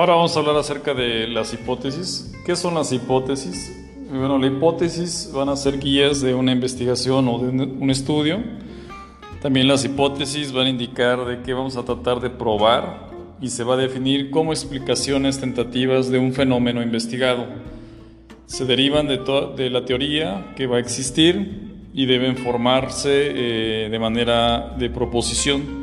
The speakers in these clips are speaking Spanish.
Ahora vamos a hablar acerca de las hipótesis. ¿Qué son las hipótesis? Bueno, la hipótesis van a ser guías de una investigación o de un estudio. También las hipótesis van a indicar de qué vamos a tratar de probar y se va a definir como explicaciones tentativas de un fenómeno investigado. Se derivan de, de la teoría que va a existir y deben formarse eh, de manera de proposición.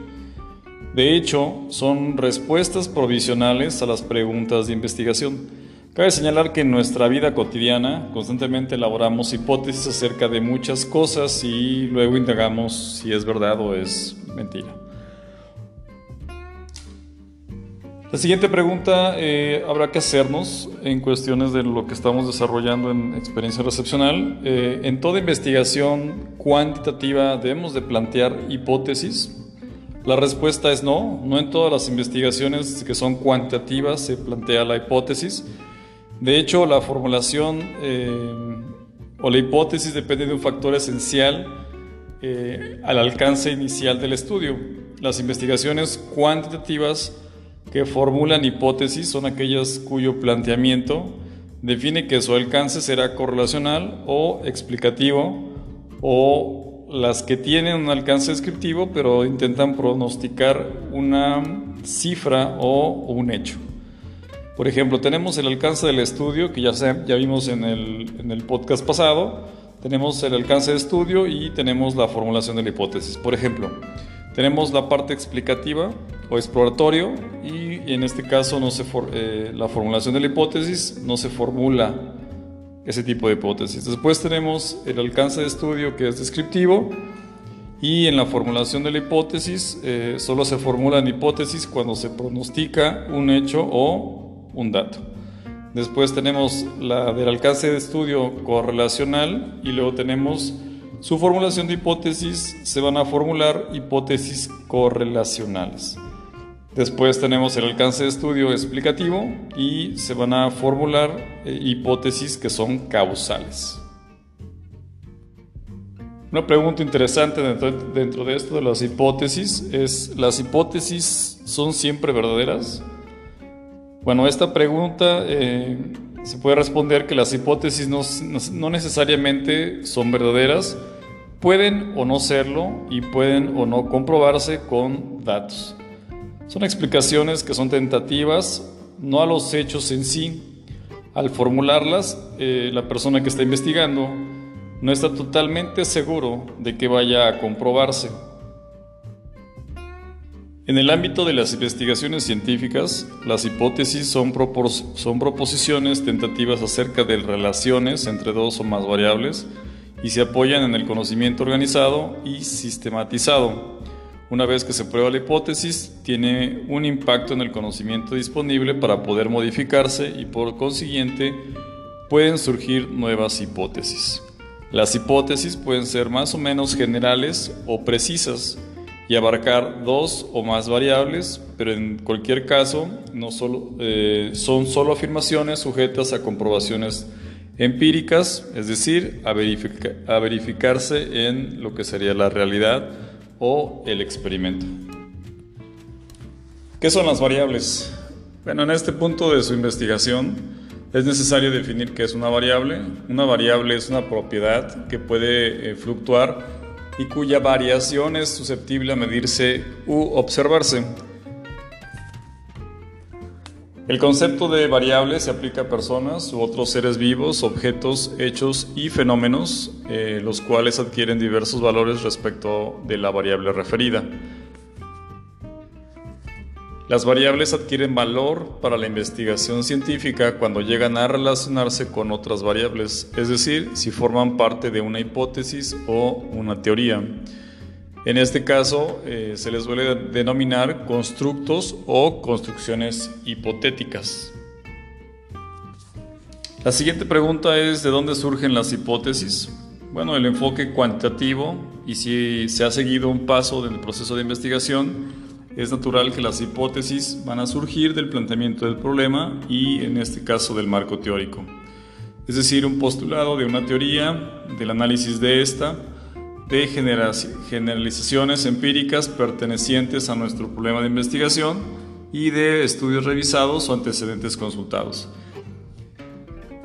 De hecho, son respuestas provisionales a las preguntas de investigación. Cabe señalar que en nuestra vida cotidiana constantemente elaboramos hipótesis acerca de muchas cosas y luego indagamos si es verdad o es mentira. La siguiente pregunta eh, habrá que hacernos en cuestiones de lo que estamos desarrollando en experiencia recepcional. Eh, en toda investigación cuantitativa debemos de plantear hipótesis. La respuesta es no. No en todas las investigaciones que son cuantitativas se plantea la hipótesis. De hecho, la formulación eh, o la hipótesis depende de un factor esencial al alcance inicial del estudio. Las investigaciones cuantitativas que formulan hipótesis son aquellas cuyo planteamiento define que su alcance será correlacional o explicativo o las que tienen un alcance descriptivo pero intentan pronosticar una cifra o un hecho. Por ejemplo, tenemos el alcance del estudio, que ya, ya vimos en el, en el podcast pasado, tenemos el alcance de estudio y tenemos la formulación de la hipótesis. Por ejemplo, tenemos la parte explicativa o exploratorio y en este caso no se eh, la formulación de la hipótesis no se formula ese tipo de hipótesis. Después tenemos el alcance de estudio que es descriptivo y en la formulación de la hipótesis eh, solo se formulan hipótesis cuando se pronostica un hecho o un dato. Después tenemos la del alcance de estudio correlacional y luego tenemos su formulación de hipótesis se van a formular hipótesis correlacionales. Después tenemos el alcance de estudio explicativo y se van a formular eh, hipótesis que son causales. Una pregunta interesante dentro, de esto de las hipótesis es, ¿las hipótesis son siempre verdaderas? Bueno, esta pregunta eh, se puede responder que las hipótesis no, necesariamente son verdaderas, pueden o no serlo y pueden o no comprobarse con datos. Son explicaciones que son tentativas, no a los hechos en sí. Al formularlas, eh, la persona que está investigando no está totalmente seguro de que vaya a comprobarse. En el ámbito de las investigaciones científicas, las hipótesis son, son, proposiciones tentativas acerca de relaciones entre dos o más variables y se apoyan en el conocimiento organizado y sistematizado. Una vez que se prueba la hipótesis, tiene un impacto en el conocimiento disponible para poder modificarse y por consiguiente pueden surgir nuevas hipótesis. Las hipótesis pueden ser más o menos generales o precisas y abarcar dos o más variables, pero en cualquier caso no solo, eh, son solo afirmaciones sujetas a comprobaciones empíricas, es decir, a, a verificarse en lo que sería la realidad o el experimento. ¿Qué son las variables? Bueno, en este punto de su investigación es necesario definir qué es una variable. Una variable es una propiedad que puede eh, fluctuar y cuya variación es susceptible a medirse u observarse. El concepto de variable se aplica a personas u otros seres vivos, objetos, hechos y fenómenos, eh, los cuales adquieren diversos valores respecto de la variable referida. Las variables adquieren valor para la investigación científica cuando llegan a relacionarse con otras variables, es decir, si forman parte de una hipótesis o una teoría. En este caso eh, se les suele denominar constructos o construcciones hipotéticas. La siguiente pregunta es ¿de dónde surgen las hipótesis? Bueno, el enfoque cuantitativo y si se ha seguido un paso del proceso de investigación, es natural que las hipótesis van a surgir del planteamiento del problema y en este caso del marco teórico. Es decir, un postulado de una teoría, del análisis de esta, de generalizaciones empíricas pertenecientes a nuestro problema de investigación y de estudios revisados o antecedentes consultados.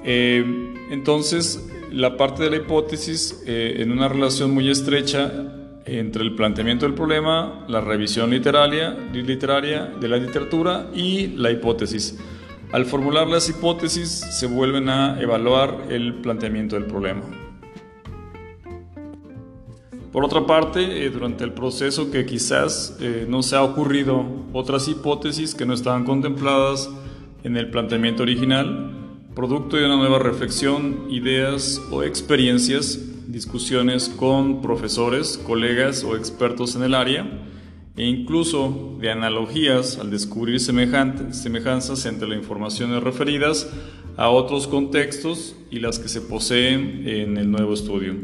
Eh, entonces, la parte de la hipótesis eh, en una relación muy estrecha entre el planteamiento del problema, la revisión literaria, literaria de la literatura y la hipótesis. Al formular las hipótesis se vuelven a evaluar el planteamiento del problema. Por otra parte, eh, durante el proceso que quizás eh, no se ha ocurrido otras hipótesis que no estaban contempladas en el planteamiento original, producto de una nueva reflexión, ideas o experiencias, discusiones con profesores, colegas o expertos en el área, e incluso de analogías al descubrir semejanzas entre las informaciones referidas a otros contextos y las que se poseen en el nuevo estudio.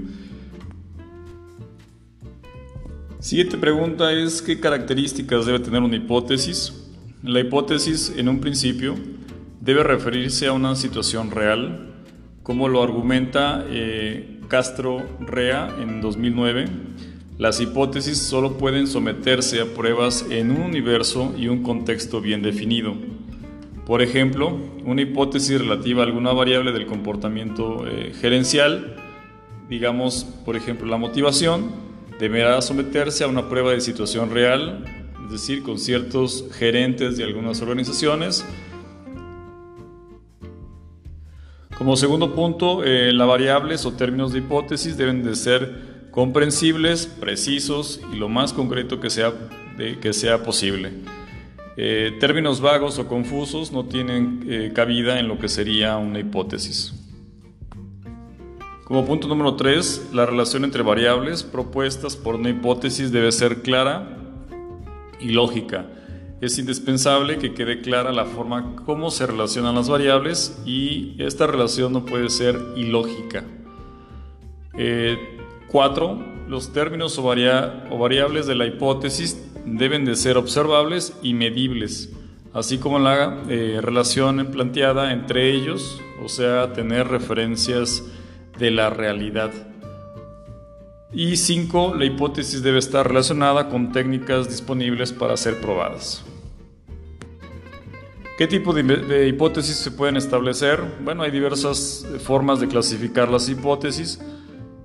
Siguiente pregunta es ¿qué características debe tener una hipótesis? La hipótesis en un principio debe referirse a una situación real, como lo argumenta eh, Castro Rea en 2009. Las hipótesis solo pueden someterse a pruebas en un universo y un contexto bien definido. Por ejemplo, una hipótesis relativa a alguna variable del comportamiento eh, gerencial, digamos, por ejemplo, la motivación, deberá someterse a una prueba de situación real, es decir, con ciertos gerentes de algunas organizaciones. Como segundo punto, eh, las variables o términos de hipótesis deben de ser comprensibles, precisos y lo más concreto que sea, que sea posible. Eh, términos vagos o confusos no tienen eh, cabida en lo que sería una hipótesis. Como punto número 3, la relación entre variables propuestas por una hipótesis debe ser clara y lógica. Es indispensable que quede clara la forma cómo se relacionan las variables y esta relación no puede ser ilógica. 4. Eh, los términos o, variables de la hipótesis deben de ser observables y medibles, así como la eh, relación planteada entre ellos, o sea, tener referencias de la realidad. Y 5. La hipótesis debe estar relacionada con técnicas disponibles para ser probadas. ¿Qué tipo de, hipótesis se pueden establecer? Bueno, hay diversas formas de clasificar las hipótesis.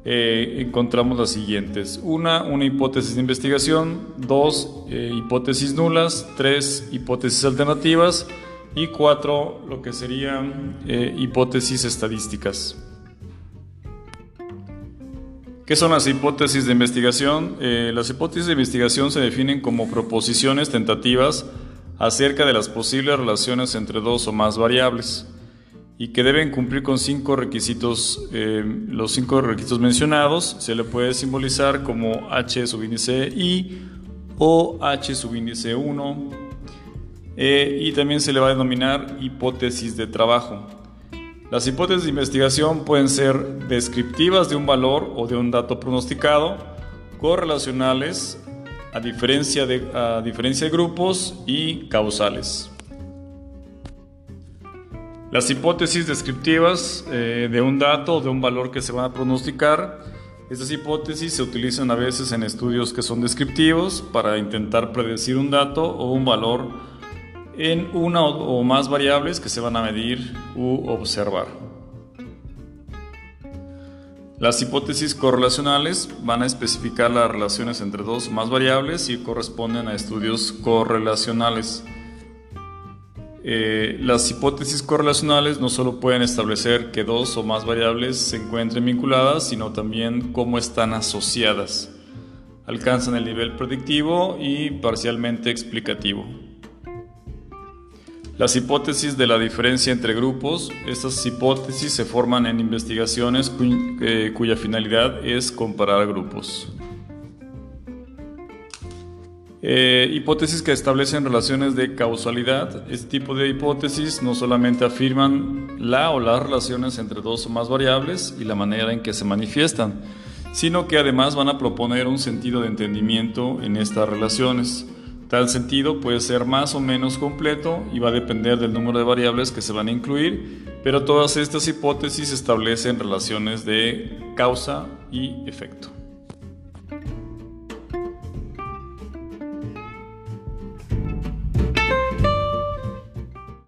Eh, encontramos las siguientes. Una, una hipótesis de investigación. Dos, eh, hipótesis nulas. Tres, hipótesis alternativas. Y cuatro, lo que serían eh, hipótesis estadísticas. ¿Qué son las hipótesis de investigación? Eh, las hipótesis de investigación se definen como proposiciones tentativas acerca de las posibles relaciones entre dos o más variables y que deben cumplir con cinco requisitos. Eh, los cinco requisitos mencionados se le puede simbolizar como H subíndice I o H subíndice 1 eh, y también se le va a denominar hipótesis de trabajo. Las hipótesis de investigación pueden ser descriptivas de un valor o de un dato pronosticado, correlacionales, a diferencia de, diferencia de grupos y causales. Las hipótesis descriptivas eh, de un dato o de un valor que se van a pronosticar, estas hipótesis se utilizan a veces en estudios que son descriptivos para intentar predecir un dato o un valor en una o más variables que se van a medir u observar. Las hipótesis correlacionales van a especificar las relaciones entre dos o más variables y corresponden a estudios correlacionales. Eh, las hipótesis correlacionales no solo pueden establecer que dos o más variables se encuentren vinculadas, sino también cómo están asociadas. Alcanzan el nivel predictivo y parcialmente explicativo. Las hipótesis de la diferencia entre grupos. Estas hipótesis se forman en investigaciones eh, cuya finalidad es comparar grupos. Eh, hipótesis que establecen relaciones de causalidad. Este tipo de hipótesis no solamente afirman la o las relaciones entre dos o más variables y la manera en que se manifiestan, sino que además van a proponer un sentido de entendimiento en estas relaciones. Tal sentido puede ser más o menos completo y va a depender del número de variables que se van a incluir, pero todas estas hipótesis establecen relaciones de causa y efecto.